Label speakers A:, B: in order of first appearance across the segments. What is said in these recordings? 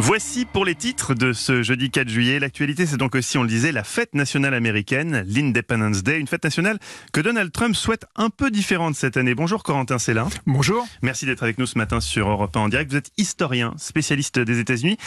A: Voici pour les titres de ce jeudi 4 juillet. L'actualité, c'est donc aussi, on le disait, la fête nationale américaine, l'Independence Day, une fête nationale que Donald Trump souhaite un peu différente cette année. Bonjour Corentin Célin.
B: Bonjour.
A: Merci d'être avec nous ce matin sur Europe 1 en direct. Vous êtes historien, spécialiste des États-Unis.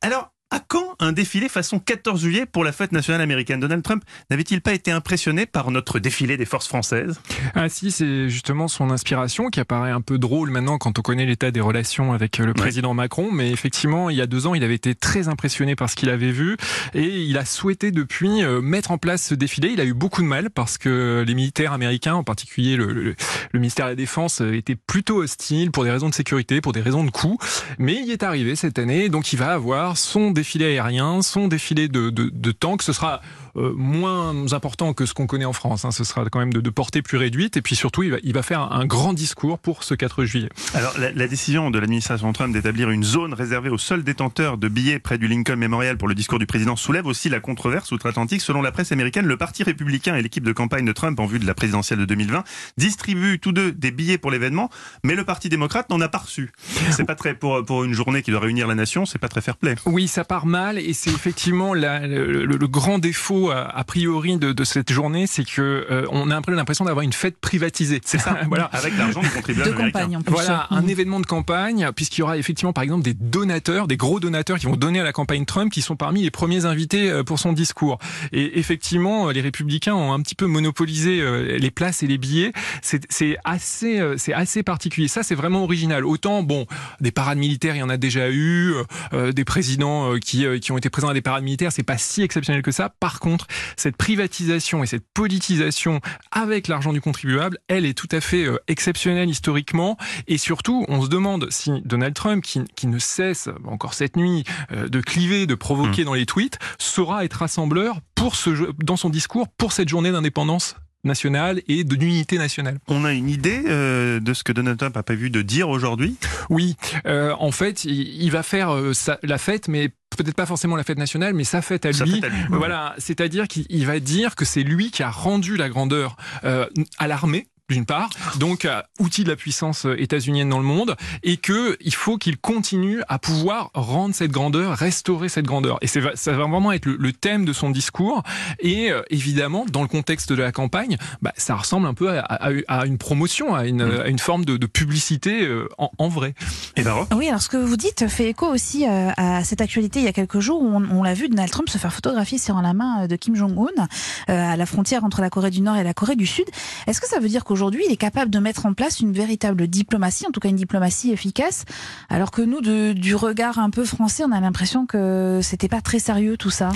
A: Alors, à quand un défilé façon 14 juillet pour la fête nationale américaine? Donald Trump n'avait-il pas été impressionné par notre défilé des forces françaises?
B: Ah si, c'est justement son inspiration qui apparaît un peu drôle maintenant quand on connaît l'état des relations avec le président Macron. Mais effectivement, il y a deux ans, il avait été très impressionné par ce qu'il avait vu et il a souhaité depuis euh, mettre en place ce défilé. Il a eu beaucoup de mal parce que les militaires américains, en particulier le, le, le ministère de la Défense, euh, étaient plutôt hostiles pour des raisons de sécurité, pour des raisons de coût. Mais il est arrivé cette année, donc il va avoir son défilé défilé aérien, son défilé de, de, de tanks. Ce sera euh, moins important que ce qu'on connaît en France. Hein. Ce sera quand même de, de, portée plus réduite. Et puis surtout, il va, il va faire un, un grand discours pour ce 4 juillet.
A: Alors, la, la décision de l'administration Trump d'établir une zone réservée aux seuls détenteurs de billets près du Lincoln Memorial pour le discours du président soulève aussi la controverse outre-Atlantique. Selon la presse américaine, le Parti républicain et l'équipe de campagne de Trump en vue de la présidentielle de 2020 distribuent tous deux des billets pour l'événement, mais le Parti démocrate n'en a pas reçu. C'est pas très pour, pour une journée qui doit réunir la nation, c'est pas très fair-play.
B: Oui, ça part mal et c'est effectivement la, le, le, le, grand défaut a, a priori de, de, cette journée, c'est que euh, on a un peu l'impression d'avoir une fête privatisée.
A: C'est ça. voilà, avec l'argent du contribuable
C: de campagne. En
B: plus. Voilà, mmh. un événement de campagne, puisqu'il y aura effectivement par exemple des donateurs, des gros donateurs qui vont donner à la campagne Trump, qui sont parmi les premiers invités euh, pour son discours. Et effectivement, les républicains ont un petit peu monopolisé euh, les places et les billets. C'est assez, c'est assez particulier. Ça, c'est vraiment original. Autant, bon, des parades militaires, il y en a déjà eu, euh, des présidents qui, qui ont été présents à des parades militaires, c'est pas si exceptionnel que ça. Par contre, cette privatisation et cette politisation avec l'argent du contribuable, elle est tout à fait euh, exceptionnelle historiquement. Et surtout, on se demande si Donald Trump, qui, qui ne cesse encore cette nuit euh, de cliver, de provoquer mmh. dans les tweets, saura être rassembleur pour ce, dans son discours pour cette journée d'indépendance nationale et de l'unité nationale.
A: On a une idée euh, de ce que Donald Trump a prévu de dire aujourd'hui?
B: Oui, euh, en fait, il, il va faire euh, sa, la fête, mais peut-être pas forcément la fête nationale, mais sa fête à lui.
A: Fête à lui.
B: Voilà, c'est-à-dire qu'il va dire que c'est lui qui a rendu la grandeur euh, à l'armée d'une part, donc euh, outil de la puissance états-unienne dans le monde, et que il faut qu'il continue à pouvoir rendre cette grandeur, restaurer cette grandeur. Et ça va vraiment être le, le, thème de son discours. Et euh, évidemment, dans le contexte de la campagne, bah, ça ressemble un peu à, à, à une promotion, à une, à une forme de, de publicité euh, en, en, vrai.
A: Et ben,
C: oui, alors ce que vous dites fait écho aussi euh, à cette actualité il y a quelques jours où on, on l'a vu Donald Trump se faire photographier sur la main de Kim Jong-un à la frontière entre la Corée du Nord et la Corée du Sud. Est-ce que ça veut dire qu'aujourd'hui Aujourd'hui, il est capable de mettre en place une véritable diplomatie, en tout cas une diplomatie efficace, alors que nous, du regard un peu français, on a l'impression que c'était pas très sérieux tout ça.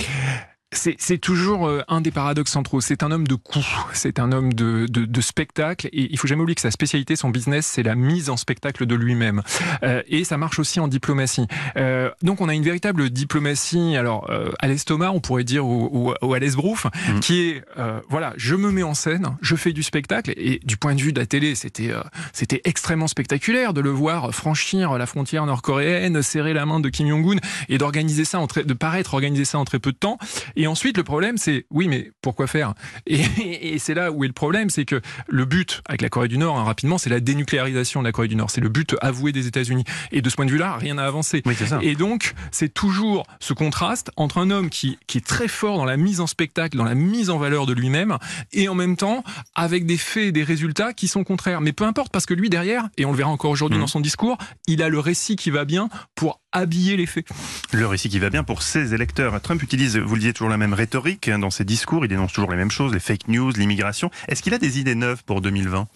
B: C'est toujours euh, un des paradoxes centraux. C'est un homme de coup, c'est un homme de, de, de, spectacle, et il faut jamais oublier que sa spécialité, son business, c'est la mise en spectacle de lui-même. Euh, et ça marche aussi en diplomatie. Euh, donc on a une véritable diplomatie, alors euh, à l'estomac, on pourrait dire, ou, ou, ou à l'esbrouf, mmh. qui est, euh, voilà, je me mets en scène, je fais du spectacle, et du point de vue de la télé, c'était c'était extrêmement spectaculaire de le voir franchir la frontière nord-coréenne, serrer la main de Kim Jong-un, et d'organiser ça, en de paraître organiser ça en très peu de temps. Et ensuite, le problème, c'est oui, mais pourquoi faire? Et, et, et c'est là où est le problème, c'est que le but avec la Corée du Nord, hein, rapidement, c'est la dénucléarisation de la Corée du Nord. C'est le but avoué des États-Unis. Et de ce point de vue-là, rien n'a avancé.
A: Oui,
B: et donc, c'est toujours ce contraste entre un homme qui, qui est très fort dans la mise en spectacle, dans la mise en valeur de lui-même, et en même temps, avec des faits et des résultats qui sont contraires. Mais peu importe, parce que lui, derrière, et on le verra encore aujourd'hui mmh. dans son discours, il a le récit qui va bien pour habiller les faits.
A: Le récit qui va bien pour ses électeurs. Trump utilise, vous le disiez, toujours la même rhétorique hein, dans ses discours. Il dénonce toujours les mêmes choses, les fake news, l'immigration. Est-ce qu'il a des idées neuves pour 2020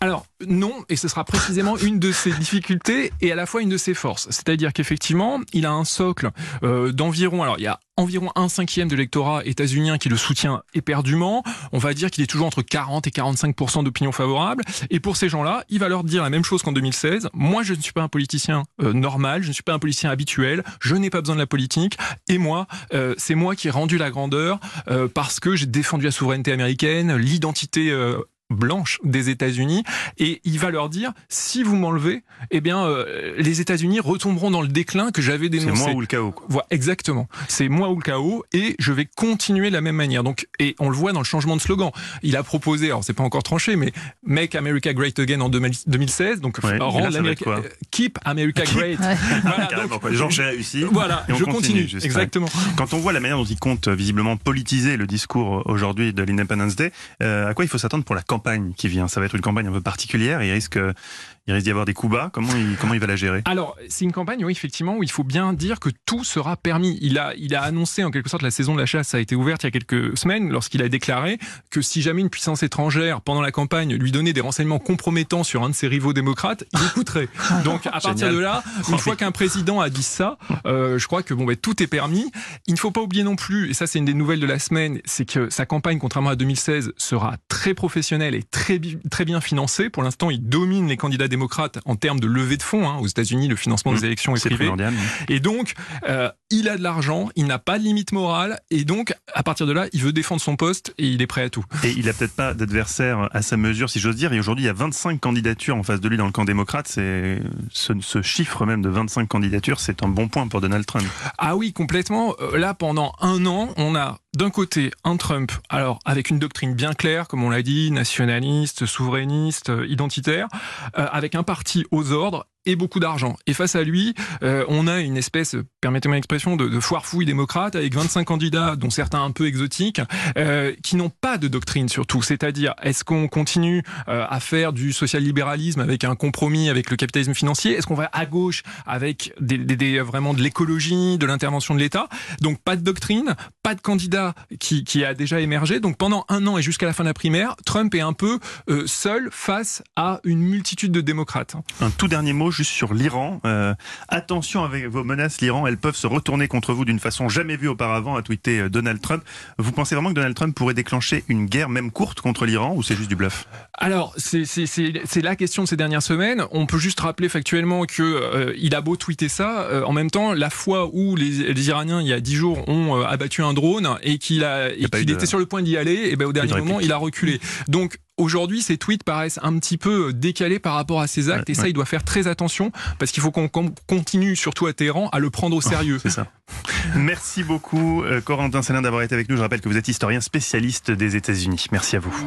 B: alors non, et ce sera précisément une de ses difficultés et à la fois une de ses forces. C'est-à-dire qu'effectivement, il a un socle euh, d'environ, alors il y a environ un cinquième de l'électorat états-unien qui le soutient éperdument. On va dire qu'il est toujours entre 40 et 45% d'opinion favorable. Et pour ces gens-là, il va leur dire la même chose qu'en 2016. Moi, je ne suis pas un politicien euh, normal, je ne suis pas un politicien habituel, je n'ai pas besoin de la politique. Et moi, euh, c'est moi qui ai rendu la grandeur parce que j'ai défendu la souveraineté américaine, l'identité blanche des États-Unis et il va leur dire si vous m'enlevez, eh bien euh, les États-Unis retomberont dans le déclin que j'avais dénoncé.
A: C'est moi ou le chaos. Quoi.
B: Voilà, exactement. C'est moi ou le chaos et je vais continuer de la même manière. Donc et on le voit dans le changement de slogan. Il a proposé, alors c'est pas encore tranché, mais Make America Great Again en 2016. Donc
A: Ouais,
B: rendre l'Amérique-
A: quoi
B: Keep America Great.
C: Ouais.
B: Voilà,
A: Carrément,
B: donc,
A: quoi. Genre j'ai réussi.
B: voilà,
A: Et on
B: je
A: continue,
B: exactement.
A: Quand on voit la manière dont il compte euh, visiblement politiser le discours euh, aujourd'hui de l'Independence Day, euh, à quoi il faut s'attendre pour la campagne qui vient Ça va être une campagne un peu particulière. Il risque, il risque d'y avoir des coups bas. Comment il, comment il va la gérer?
B: Alors, c'est une campagne, oui, effectivement, où il faut bien dire que tout sera permis. Il a, il a annoncé, en quelque sorte, la saison de la chasse a été ouverte il y a quelques semaines, lorsqu'il a déclaré que si jamais une puissance étrangère, pendant la campagne, lui donnait des renseignements compromettants sur un de ses rivaux démocrates, il écouterait. Donc, à partir
A: Génial.
B: de là, une fois qu'un président a dit ça, euh, je crois que bon, ben, tout est permis. Il ne faut pas oublier non plus, et ça, c'est une des nouvelles de la semaine, c'est que sa campagne, contrairement à 2016, sera très professionnelle et très, très bien financée. Pour l'instant, il domine les candidats démocrates en termes de levée de fonds. hein. Aux États-Unis, le financement des
A: Mmh.
B: élections est
A: C'est
B: privé.
A: primordial.
B: Et donc, euh, il a de l'argent, il n'a pas de limite morale, et donc, à partir de là, il veut défendre son poste et il est prêt à tout.
A: Et il a peut-être pas d'adversaire à sa mesure, si j'ose dire. Et aujourd'hui, il y a 25 candidatures en face de lui dans le camp démocrate. C'est ce, ce chiffre même de 25 candidatures, c'est un bon point pour Donald Trump.
B: Ah oui, complètement. Euh, Là, pendant un an, on a d'un côté un Trump, alors avec une doctrine bien claire, comme on l'a dit, nationaliste, souverainiste, euh, identitaire, euh, avec un parti aux ordres et beaucoup d'argent. Et face à lui, euh, on a une espèce, permettez-moi l'expression, de, de foire fouille démocrate avec 25 candidats, dont certains un peu exotiques, euh, qui n'ont pas de doctrine surtout. C'est-à-dire, est-ce qu'on continue euh, à faire du social-libéralisme avec un compromis avec le capitalisme financier? Est-ce qu'on va à gauche avec vraiment de l'écologie, de l'intervention de l'État? Donc pas de doctrine, pas de candidat qui, a déjà émergé. Donc pendant un an et jusqu'à la fin de la primaire, Trump est un peu seul face à une multitude de démocrates.
A: Un tout dernier mot juste sur l'Iran. Euh, attention avec vos menaces, l'Iran, elles peuvent se retourner contre vous d'une façon jamais vue auparavant, a tweeté euh, Donald Trump. Vous pensez vraiment que Donald Trump pourrait déclencher une guerre, même courte, contre l'Iran, ou c'est juste du bluff?
B: Alors, c'est- la question de ces dernières semaines. On peut juste rappeler factuellement que euh, il a beau tweeter ça, euh, en même temps, la fois où les, les Iraniens, il y a dix jours, ont abattu un drone et qu'il qu'il
A: de-
B: était sur le point d'y aller, et ben au dernier
A: de
B: moment,
A: réplique.
B: il a reculé. Donc Aujourd'hui, ces tweets paraissent un petit peu décalés par rapport à ses actes,
A: Ouais,
B: et ça,
A: ouais.
B: il doit faire très attention, parce qu'il faut qu'on continue, surtout à Téhéran, à le prendre au sérieux.
A: C'est ça. Merci beaucoup, euh, Corentin Célin, d'avoir été avec nous. Je rappelle que vous êtes historien spécialiste des États-Unis. Merci à vous.